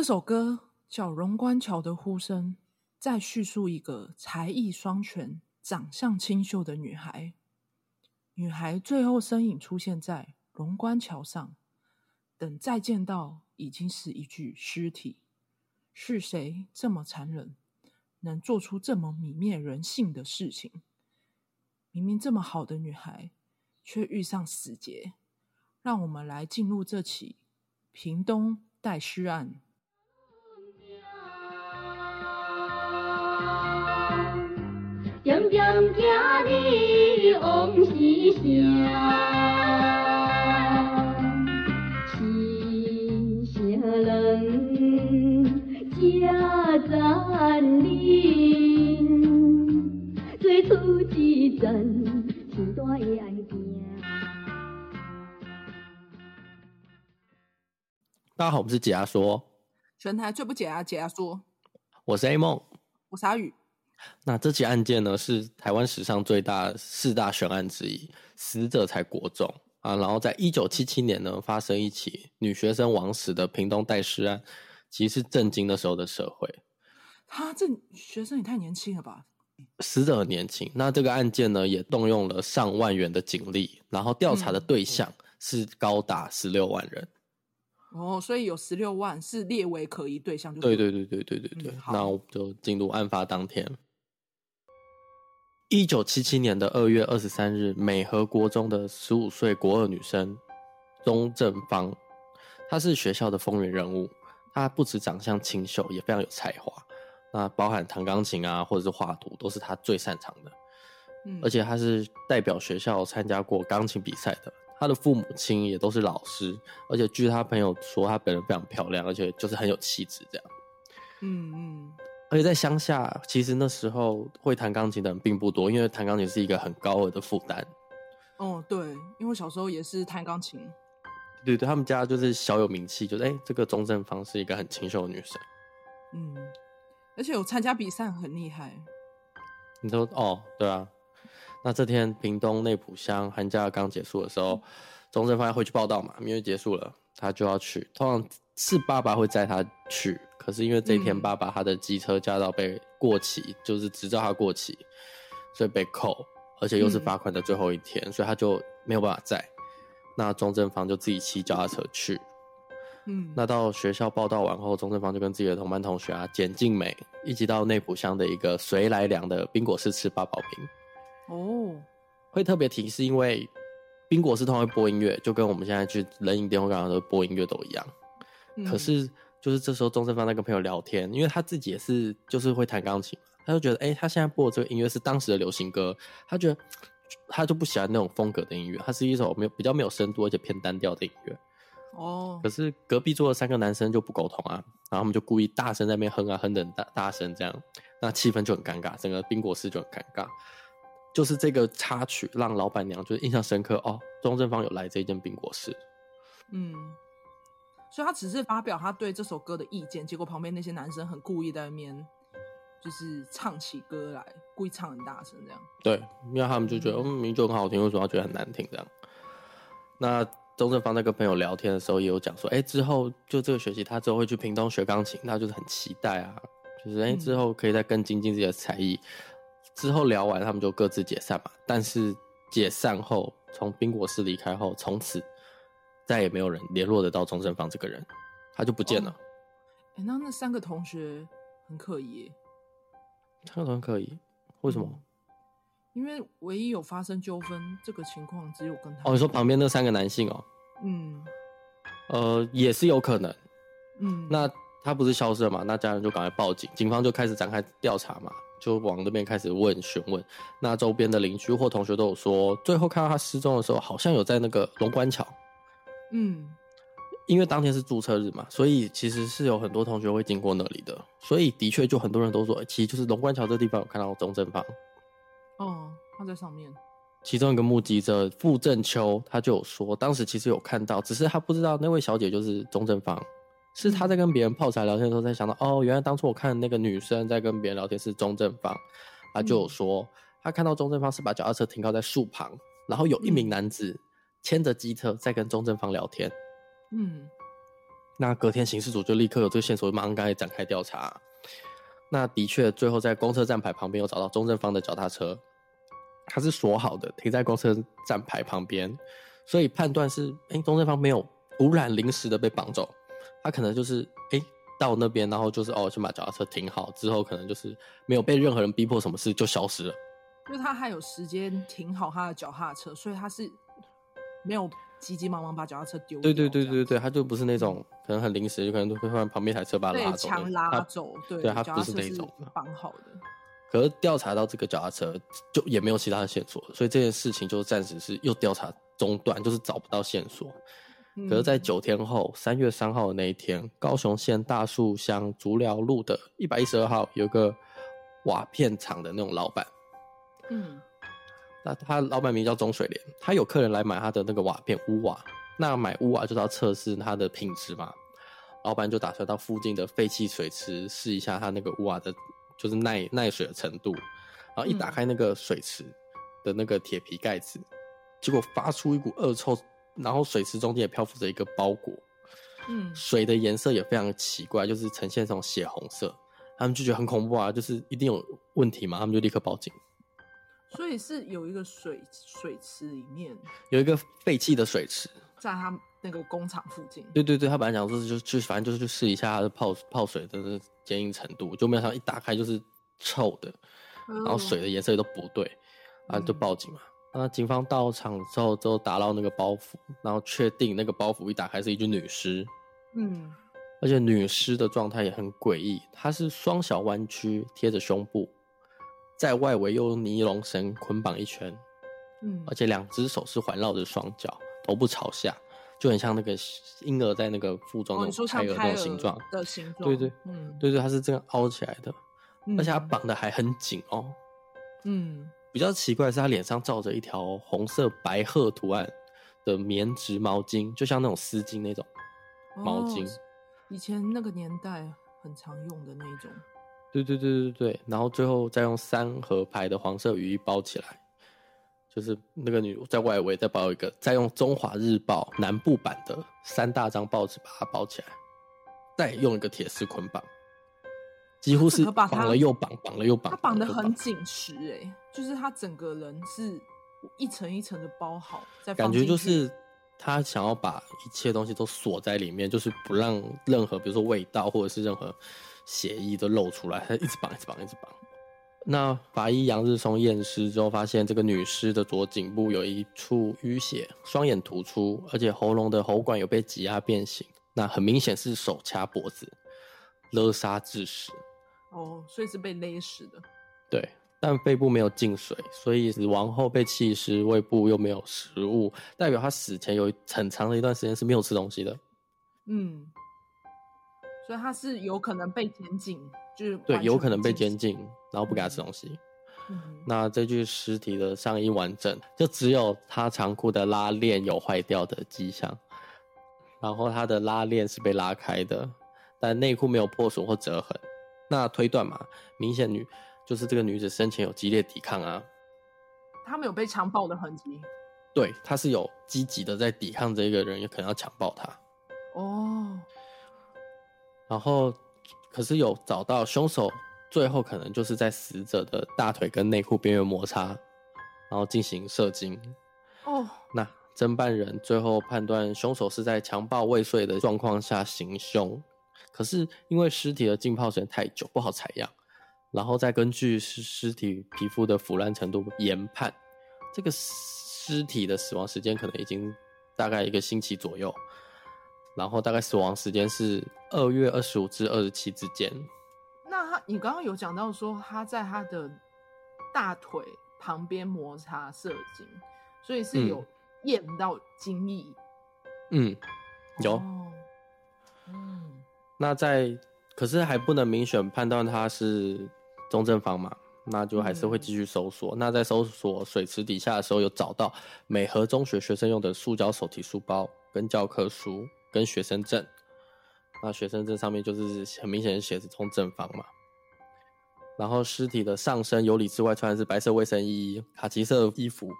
这首歌叫《龙观桥的呼声》，在叙述一个才艺双全、长相清秀的女孩。女孩最后身影出现在龙观桥上，等再见到，已经是一具尸体。是谁这么残忍，能做出这么泯灭人性的事情？明明这么好的女孩，却遇上死劫。让我们来进入这起屏东代尸案。点点行哩往死城，亲些人家占领，最初一阵天大的案件。大家好，我们是解压说，全台最不解压解压说，我是 A 梦，我是阿宇。那这起案件呢，是台湾史上最大四大悬案之一，死者才国中啊。然后在一九七七年呢，发生一起女学生枉死的屏东代尸案，其实是震惊那时候的社会。他这学生也太年轻了吧？死者很年轻。那这个案件呢，也动用了上万元的警力，然后调查的对象是高达十六万人。嗯、哦，所以有十六万是列为可疑对象就，对对对对对对对。嗯、那我们就进入案发当天。一九七七年的二月二十三日，美和国中的十五岁国二女生钟正芳，她是学校的风云人物。她不止长相清秀，也非常有才华。那包含弹钢琴啊，或者是画图，都是她最擅长的。嗯，而且她是代表学校参加过钢琴比赛的。她的父母亲也都是老师，而且据她朋友说，她本人非常漂亮，而且就是很有气质这样。嗯嗯。而且在乡下，其实那时候会弹钢琴的人并不多，因为弹钢琴是一个很高额的负担。哦，对，因为小时候也是弹钢琴。对对，他们家就是小有名气，就是哎，这个钟正芳是一个很清秀的女生。嗯，而且有参加比赛很厉害。你说哦，对啊。那这天屏东内埔乡寒假刚结束的时候，钟正芳要回去报到嘛，因为结束了，他就要去。通常是爸爸会载他去。可是因为这一天，爸爸他的机车驾照被过期，嗯、就是执照他过期，所以被扣，而且又是罚款的最后一天，嗯、所以他就没有办法在。那钟正芳就自己骑脚踏车去。嗯，那到学校报到完后，钟正芳就跟自己的同班同学啊简静美一起到内埔乡的一个随来良的冰果室吃八宝饼。哦，会特别提是因为冰果室通常会播音乐，就跟我们现在去人营电话刚刚说播音乐都一样。嗯、可是。就是这时候，钟正芳在跟朋友聊天，因为他自己也是就是会弹钢琴，他就觉得，哎、欸，他现在播的这个音乐是当时的流行歌，他觉得他就不喜欢那种风格的音乐，它是一首没有比较没有深度而且偏单调的音乐。哦。可是隔壁桌的三个男生就不苟同啊，然后他们就故意大声在那边哼啊哼的大大声这样，那气氛就很尴尬，整个冰果室就很尴尬。就是这个插曲让老板娘就是印象深刻哦，钟正芳有来这间冰果室。嗯。所以他只是发表他对这首歌的意见，结果旁边那些男生很故意在那边，就是唱起歌来，故意唱很大声这样。对，因为他们就觉得嗯，明明就很好听，为什么要觉得很难听这样？那钟正芳在跟朋友聊天的时候也有讲说，哎、欸，之后就这个学期他之后会去屏东学钢琴，他就是很期待啊，就是哎、欸、之后可以再更精进自己的才艺。嗯、之后聊完，他们就各自解散嘛。但是解散后，从冰果室离开后，从此。再也没有人联络得到钟正芳这个人，他就不见了。哎、那那三个同学很可疑。三个同学可疑？为什么？因为唯一有发生纠纷这个情况只有跟他。哦，你说旁边那三个男性哦？嗯。呃，也是有可能。嗯。那他不是消失了嘛？那家人就赶快报警，警方就开始展开调查嘛，就往那边开始问询问。那周边的邻居或同学都有说，最后看到他失踪的时候，好像有在那个龙观桥。嗯，因为当天是注册日嘛，所以其实是有很多同学会经过那里的，所以的确就很多人都说，其实就是龙观桥这地方有看到钟正芳。哦，他在上面。其中一个目击者傅正秋，他就有说，当时其实有看到，只是他不知道那位小姐就是钟正芳，是他在跟别人泡茶聊天的时候才想到，哦，原来当初我看那个女生在跟别人聊天是钟正芳，他就有说，他看到钟正芳是把脚踏车停靠在树旁，然后有一名男子。牵着机车在跟钟正芳聊天，嗯，那隔天刑事组就立刻有这个线索，马上开始展开调查。那的确，最后在公车站牌旁边有找到钟正方的脚踏车，它是锁好的，停在公车站牌旁边，所以判断是，哎，钟正方没有突然临时的被绑走，他可能就是，哎，到那边，然后就是哦，先把脚踏车停好，之后可能就是没有被任何人逼迫，什么事就消失了。因为他还有时间停好他的脚踏车，所以他是没有。急急忙忙把脚踏车丢。对对对对对，他就不是那种可能很临时，就可能会换旁边一台车把他拉走。强拉走，他对，对他不是那种绑好的。可是调查到这个脚踏车，就也没有其他的线索，所以这件事情就暂时是又调查中断，就是找不到线索。嗯、可是，在九天后，三月三号的那一天，高雄县大树乡竹寮路的一百一十二号，有个瓦片厂的那种老板，嗯。那他老板名叫钟水莲，他有客人来买他的那个瓦片屋瓦，那买屋瓦就是要测试它的品质嘛。老板就打算到附近的废弃水池试一下他那个屋瓦的，就是耐耐水的程度。然后一打开那个水池的那个铁皮盖子，嗯，结果发出一股恶臭，然后水池中间也漂浮着一个包裹，嗯，水的颜色也非常奇怪，就是呈现这种血红色。他们就觉得很恐怖啊，就是一定有问题嘛，他们就立刻报警。所以是有一个水水池里面有一个废弃的水池，在他那个工厂附近。对对对，他本来想说是就就反正就是去试一下它的泡泡水的坚硬程度，就没有想到一打开就是臭的，然后水的颜色也都不对，然后就报警嘛。那、嗯、警方到场之后，之后打捞那个包袱，然后确定那个包袱一打开是一具女尸。嗯，而且女尸的状态也很诡异，她是双小弯曲贴着胸部。在外围用尼龙绳捆绑一圈，嗯，而且两只手是环绕着双脚，头部朝下，就很像那个婴儿在那个腹中那种胎儿那种形状的形。状，对对，嗯，对对，它是这样凹起来的，嗯、而且它绑的还很紧哦，嗯，比较奇怪的是，它脸上罩着一条红色白鹤图案的棉质毛巾，就像那种丝巾那种毛巾，哦、以前那个年代很常用的那种。对对对对对，然后最后再用三合牌的黄色雨衣包起来，就是那个女在外围再包一个，再用中华日报南部版的三大张报纸把它包起来，再用一个铁丝捆绑，几乎是绑了又绑，绑了又绑，它绑的很紧实哎，就是他整个人是一层一层的包好，再感觉就是他想要把一切东西都锁在里面，就是不让任何比如说味道或者是任何。血液都露出来，他一直绑，一直绑，一直绑。那法医杨日松验尸之后，发现这个女尸的左颈部有一处淤血，双眼突出，而且喉咙的喉管有被挤压变形。那很明显是手掐脖子，勒杀致死。哦，所以是被勒死的。对，但肺部没有进水，所以死亡后被弃尸，胃部又没有食物，代表他死前有很长的一段时间是没有吃东西的。嗯。所以他是有可能被监禁，就是对，有可能被监禁，然后不给他吃东西。嗯，那这具尸体的上衣完整，就只有他长裤的拉链有坏掉的迹象，然后他的拉链是被拉开的，但内裤没有破损或折痕。那推断嘛，明显女就是这个女子生前有激烈抵抗啊，她没有被强暴的痕迹。对，她是有积极的在抵抗这一个人，也可能要强暴她。哦。然后，可是有找到凶手，最后可能就是在死者的大腿跟内裤边缘摩擦，然后进行射精。哦，那侦办人最后判断凶手是在强暴未遂的状况下行凶，可是因为尸体的浸泡时间太久，不好采样，然后再根据尸尸体皮肤的腐烂程度研判，这个尸体的死亡时间可能已经大概一个星期左右。然后大概死亡时间是二月二十五至二十七之间。那他，你刚刚有讲到说他在他的大腿旁边摩擦射精，所以是有验到精液。嗯，有。哦、嗯，那在可是还不能明显判断他是中正方嘛？那就还是会继续搜索。嗯、那在搜索水池底下的时候，有找到美和中学学生用的塑胶手提书包跟教科书。跟学生证，那学生证上面就是很明显写着钟正方嘛。然后尸体的上身由里至外穿的是白色卫生衣、卡其色衣服、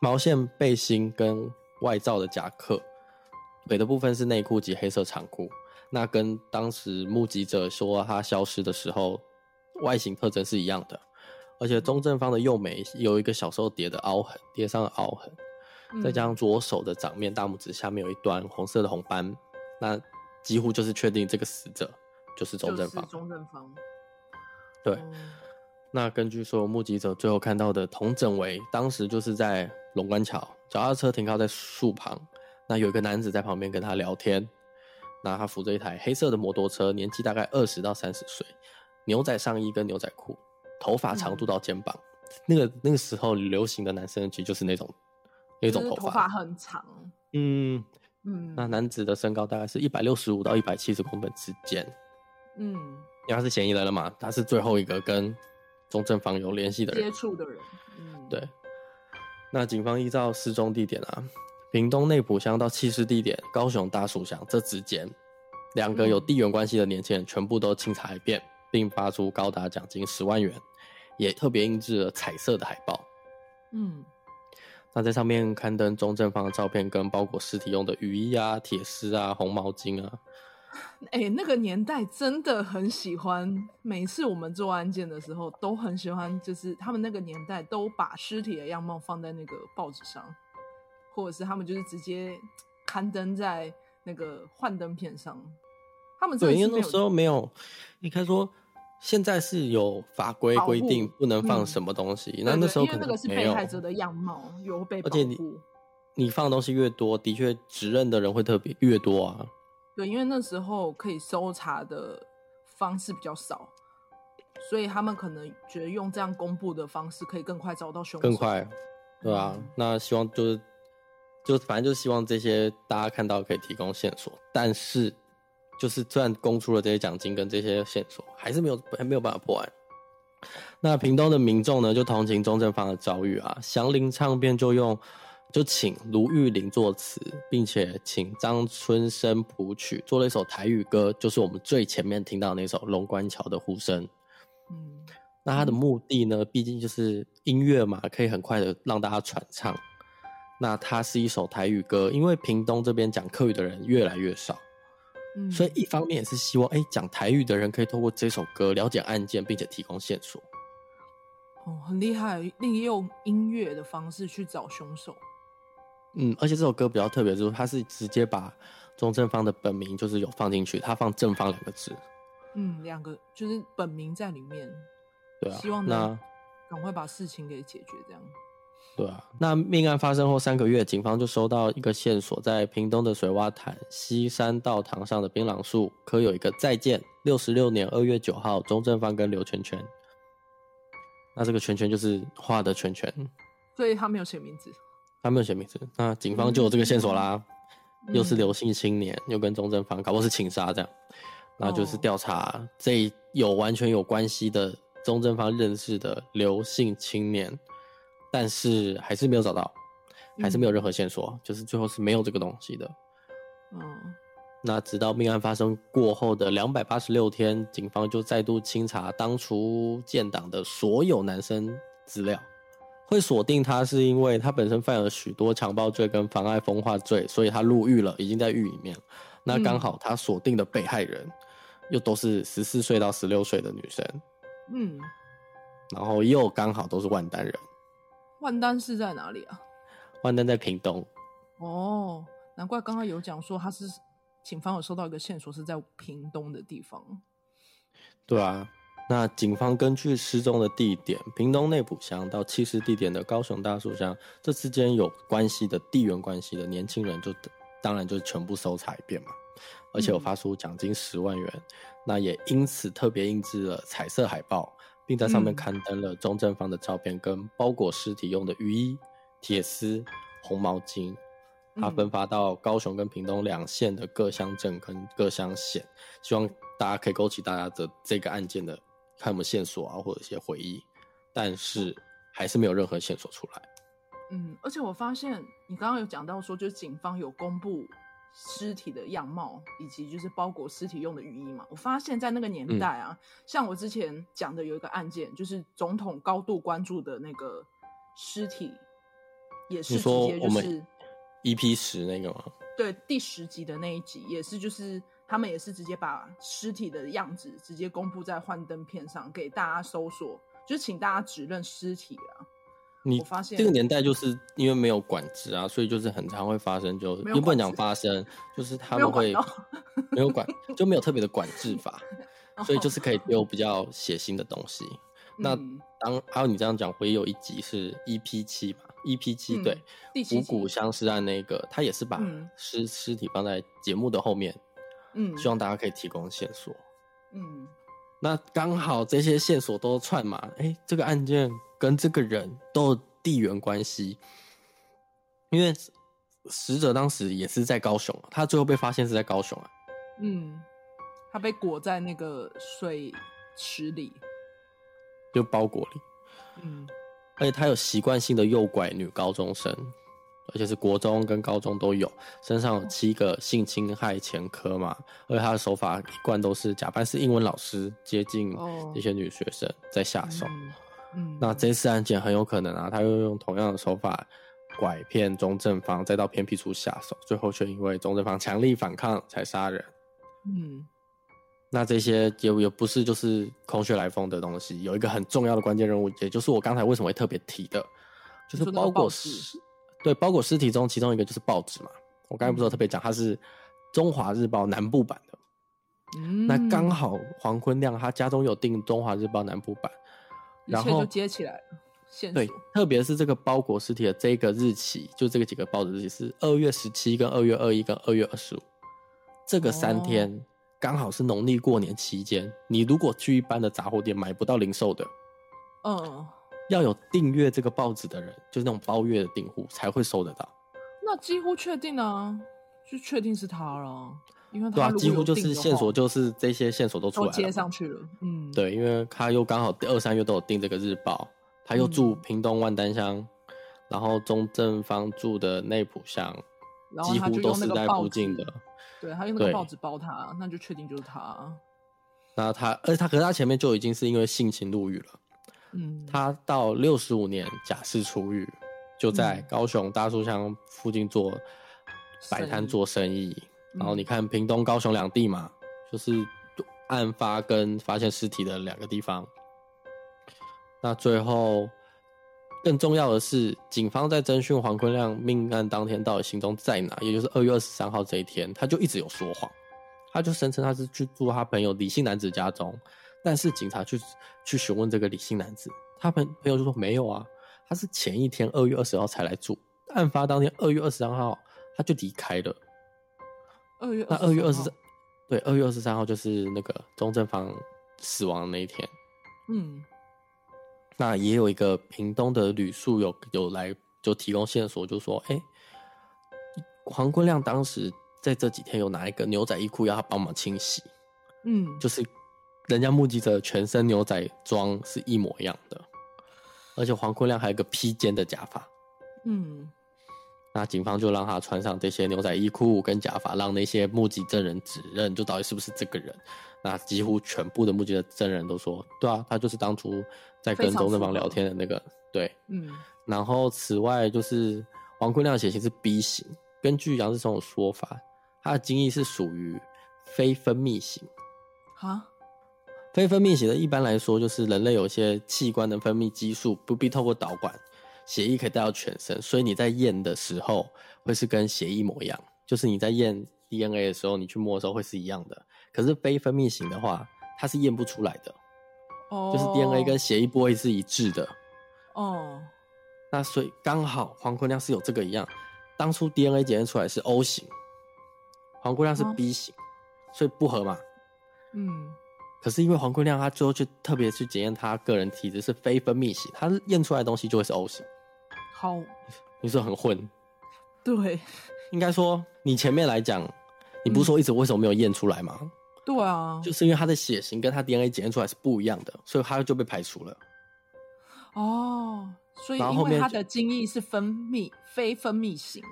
毛线背心跟外罩的夹克，腿的部分是内裤及黑色长裤。那跟当时目击者说他消失的时候外形特征是一样的，而且钟正方的右眉有一个小时候叠的凹痕，叠上的凹痕，再加上左手的掌面大拇指下面有一端红色的红斑，那几乎就是确定这个死者就是钟正方。钟正方，对。那根据所有目击者最后看到的童整为，当时就是在龙观桥，脚踏车停靠在树旁，那有一个男子在旁边跟他聊天。那他扶着一台黑色的摩托车，年纪大概二十到三十岁，牛仔上衣跟牛仔裤，头发长度到肩膀。嗯、那个那个时候流行的男生其实就是那种那种头发，头发很长。嗯嗯。那男子的身高大概是一百六十五到一百七十公分之间。嗯。因为他是嫌疑人了嘛，他是最后一个跟中正方有联系的人，接触的人。嗯。对。那警方依照失踪地点啊。屏东内埔乡到弃尸地点高雄大树乡这之间，两个有地缘关系的年轻人全部都清查一遍，并发出高达奖金十万元，也特别印制了彩色的海报。嗯，那在上面刊登钟正方的照片跟包裹尸体用的雨衣啊、铁丝啊、红毛巾啊。哎、欸，那个年代真的很喜欢，每次我们做案件的时候都很喜欢，就是他们那个年代都把尸体的样貌放在那个报纸上。或者是他们就是直接刊登在那个幻灯片上，他们对，因为那时候没有，你看说现在是有法规规定不能放什么东西，那、嗯、那时候可能没有，因为那个是被害者的样貌有被保护，而且你你放的东西越多，的确指认的人会特别越多啊。对，因为那时候可以搜查的方式比较少，所以他们可能觉得用这样公布的方式可以更快找到凶手，更快，对啊，嗯、那希望就是。就反正就是希望这些大家看到可以提供线索，但是就是虽然公出了这些奖金跟这些线索，还是没有还没有办法破案。那屏东的民众呢，就同情钟正方的遭遇啊，祥林唱片就用就请卢玉玲作词，并且请张春生谱曲，做了一首台语歌，就是我们最前面听到的那首《龙观桥的呼声》。嗯，那他的目的呢，毕竟就是音乐嘛，可以很快的让大家传唱。那它是一首台语歌，因为屏东这边讲客语的人越来越少，嗯，所以一方面也是希望，哎、欸，讲台语的人可以透过这首歌了解案件，并且提供线索。哦，很厉害，利用音乐的方式去找凶手。嗯，而且这首歌比较特别，就是它是直接把钟正方的本名就是有放进去，他放正方两个字。嗯，两个就是本名在里面。对啊，希望那赶快把事情给解决，这样。对啊，那命案发生后三个月，警方就收到一个线索，在屏东的水洼潭西山道堂上的槟榔树，刻有一个“再见，六十六年二月九号，钟正芳跟刘全全”。那这个圈圈就是画的圈圈，所以他没有写名字，他没有写名字。那警方就有这个线索啦，嗯、又是刘姓青年，又跟钟正芳搞不好是情杀这样，那就是调查这有完全有关系的钟正芳认识的刘姓青年。但是还是没有找到，还是没有任何线索，嗯、就是最后是没有这个东西的。嗯，那直到命案发生过后的两百八十六天，警方就再度清查当初建档的所有男生资料，会锁定他是因为他本身犯了许多强暴罪跟妨碍风化罪，所以他入狱了，已经在狱里面。那刚好他锁定的被害人又都是十四岁到十六岁的女生，嗯，然后又刚好都是万丹人。万丹是在哪里啊？万丹在屏东。哦，难怪刚刚有讲说他是警方有收到一个线索是在屏东的地方。对啊，那警方根据失踪的地点屏东内埔乡到弃尸地点的高雄大树乡，这之间有关系的地缘关系的年轻人就当然就全部搜查一遍嘛，而且有发出奖金十万元，嗯、那也因此特别印制了彩色海报。并在上面刊登了钟正方的照片，跟包裹尸体用的雨衣、铁丝、红毛巾。他分发到高雄跟屏东两县的各乡镇跟各乡县，希望大家可以勾起大家的这个案件的看有没有线索啊，或者一些回忆。但是还是没有任何线索出来。嗯，而且我发现你刚刚有讲到说，就是警方有公布。尸体的样貌，以及就是包裹尸体用的雨衣嘛。我发现，在那个年代啊，嗯、像我之前讲的有一个案件，就是总统高度关注的那个尸体，也是直接就是 EP 十那个吗？对，第十集的那一集也是，就是他们也是直接把尸体的样子直接公布在幻灯片上给大家搜索，就是请大家指认尸体啊。你发现这个年代就是因为没有管制啊，所以就是很常会发生就，就又不能讲发生，就是他们会没有管，就没有特别的管制法，所以就是可以丢比较血腥的东西。那当还有你这样讲，我也有一集是 EP 七吧，EP 七、嗯、对，五谷相思案那个，他也是把尸尸体放在节目的后面，嗯，希望大家可以提供线索，嗯，那刚好这些线索都串嘛，哎、欸，这个案件。跟这个人都有地缘关系，因为死者当时也是在高雄，他最后被发现是在高雄啊。嗯，他被裹在那个水池里，就包裹里。嗯，而且他有习惯性的诱拐女高中生，而且是国中跟高中都有，身上有七个性侵害前科嘛。而且他的手法一贯都是假扮是英文老师，接近这些女学生在下手。嗯嗯，那这次案件很有可能啊，他又用同样的手法拐骗钟正方，再到偏僻处下手，最后却因为钟正方强力反抗才杀人。嗯，那这些也也不是就是空穴来风的东西，有一个很重要的关键任务，也就是我刚才为什么会特别提的，就是包裹尸，对，包裹尸体中其中一个就是报纸嘛。我刚才不是有特别讲，它是中华日报南部版的。嗯，那刚好黄坤亮他家中有订中华日报南部版。然后就接起来了，对，特别是这个包裹尸体的这个日期，就这个几个报纸日期是二月十七、跟二月二一、跟二月二十五，这个三天刚好是农历过年期间。哦、你如果去一般的杂货店买不到零售的，嗯，要有订阅这个报纸的人，就是那种包月的订户才会收得到。那几乎确定啊，就确定是他了。因为对啊，几乎就是线索，就是这些线索都出来了，接上去了。嗯，对，因为他又刚好二三月都有订这个日报，他又住屏东万丹乡，嗯、然后钟正方住的内浦乡，几乎都是在附近的。对，他用那个报纸包他，那就确定就是他。那他，而且他，可是他前面就已经是因为性侵入狱了。嗯，他到六十五年假释出狱，就在高雄大树乡附近做摆摊做生意。然后你看，屏东、高雄两地嘛，就是案发跟发现尸体的两个地方。那最后更重要的是，警方在侦讯黄坤亮命案当天到底行踪在哪，也就是二月二十三号这一天，他就一直有说谎，他就声称他是去住他朋友李姓男子家中，但是警察去去询问这个李姓男子，他朋朋友就说没有啊，他是前一天二月二十号才来住，案发当天二月二十三号他就离开了。二月那二月二十三，对，二月二十三号就是那个钟正方死亡的那一天。嗯，那也有一个屏东的旅宿有有来就提供线索，就说，哎、欸，黄坤亮当时在这几天有拿一个牛仔衣裤要他帮忙清洗。嗯，就是人家目击者全身牛仔装是一模一样的，而且黄坤亮还有个披肩的假发。嗯。那警方就让他穿上这些牛仔衣裤跟假发，让那些目击证人指认，就到底是不是这个人。那几乎全部的目击的证人都说，对啊，他就是当初在跟钟正方聊天的那个。对，嗯。然后此外就是王坤亮的血型是 B 型，根据杨志松的说法，他的精液是属于非分泌型。啊？非分泌型的，一般来说就是人类有些器官的分泌激素不必透过导管。血液可以带到全身，所以你在验的时候会是跟血一模一样。就是你在验 DNA 的时候，你去摸的时候会是一样的。可是非分泌型的话，它是验不出来的。哦，就是 DNA 跟血液不会是一致的。哦，那所以刚好黄坤亮是有这个一样。当初 DNA 检验出来是 O 型，黄坤亮是 B 型，哦，所以不合嘛。嗯。可是因为黄坤亮他最后就特别去检验他个人体质是非分泌型，他验出来的东西就会是 O 型。好，你是很混，对，应该说你前面来讲，你不是说一直为什么没有验出来吗？嗯？对啊，就是因为他的血型跟他 DNA 检验出来是不一样的，所以他就被排除了。哦，所以因为他的精液是分泌非分泌型，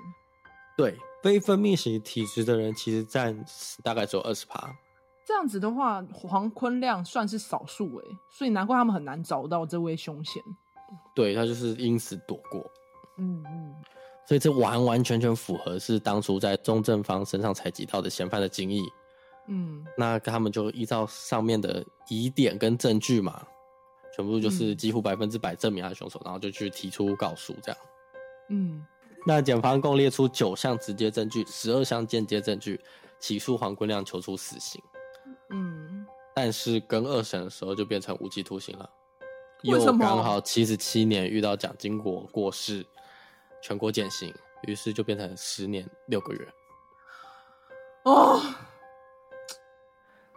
对，非分泌型体质的人其实占大概只有二十趴。这样子的话，黄坤亮算是少数哎，所以难怪他们很难找到这位凶嫌。对，他就是因此躲过。嗯嗯，所以这完完全全符合是当初在中正方身上采集到的嫌犯的精液，嗯，那他们就依照上面的疑点跟证据嘛，全部就是几乎百分之百证明他是凶手，嗯，然后就去提出告诉这样。嗯，那检方共列出九项直接证据，十二项间接证据，起诉黄坤亮求处死刑。嗯，但是跟二审的时候就变成无期徒刑了。又刚好七十七年遇到蒋经国过世，全国减刑，于是就变成十年六个月。哦。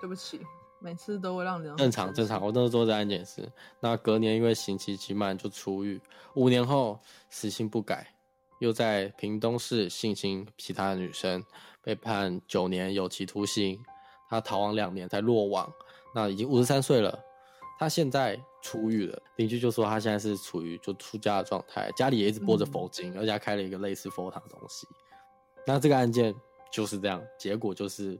对不起，每次都会让人正常正常。我那时候在安检室，那隔年因为刑期期满就出狱，五年后死性不改，又在屏东市性侵其他的女生，被判九年有期徒刑。他逃亡两年才落网，那已经五十三岁了。他现在出狱了，邻居就说他现在是处于就出家的状态，家里也一直播着佛经，嗯、而且开了一个类似佛堂的东西。那这个案件就是这样，结果就是。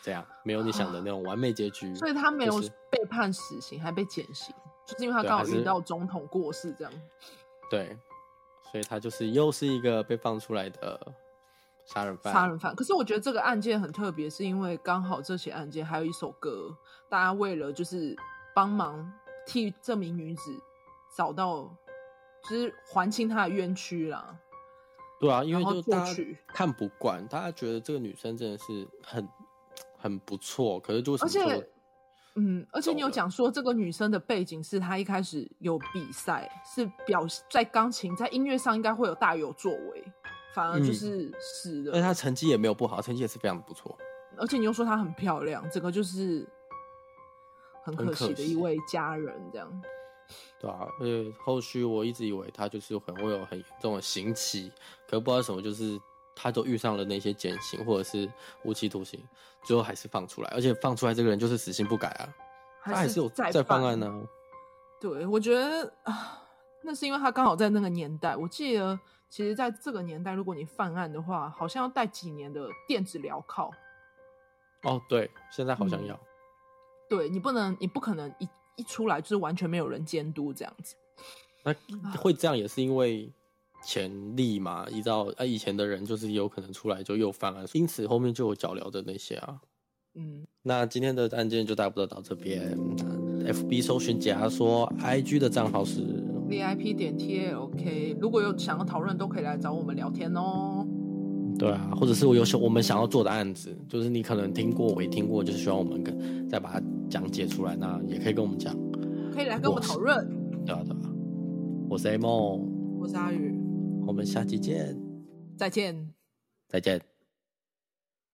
这样没有你想的那种完美结局，所以他没有被判死刑，还被减刑，就是因为他刚好遇到总统过世这样。对，所以他就是又是一个被放出来的杀人犯。杀人犯。可是我觉得这个案件很特别，是因为刚好这起案件还有一首歌，大家为了就是帮忙替这名女子找到，就是还清她的冤屈啦。对啊，因为就大家看不惯，大家觉得这个女生真的是很。很不错，可是就是而且，嗯，而且你有讲说这个女生的背景是她一开始有比赛，是表在钢琴在音乐上应该会有大有作为，反而就是死了。而且她成绩也没有不好，成绩也是非常不错。而且你又说她很漂亮，这个就是很可惜的一位家人，这样。对啊，而且后续我一直以为他就是很会有很严重的刑期，可不知道什么就是。他都遇上了那些减刑或者是无期徒刑，最后还是放出来，而且放出来这个人就是死性不改啊，他还是有再犯案呢、啊。对，我觉得啊，那是因为他刚好在那个年代。我记得，其实在这个年代，如果你犯案的话，好像要带几年的电子镣铐。哦，对，现在好像要。嗯、对，你不能，你不可能一一出来就是完全没有人监督这样子。那会这样也是因为。潜力嘛，依照啊以前的人就是有可能出来就又犯案，因此后面就有脚镣的那些啊。嗯，那今天的案件就大不了到这边。FB 搜寻解压说，IG 的账号是 VIP 点 TALK，如果有想要讨论，都可以来找我们聊天哦。对啊，或者是我有我们想要做的案子，就是你可能听过，我也听过，就是希望我们跟再把它讲解出来，那也可以跟我们讲，可以来跟我们讨论。对啊对啊，我是 A 梦，我是阿宇。我们下期见，再见，再见。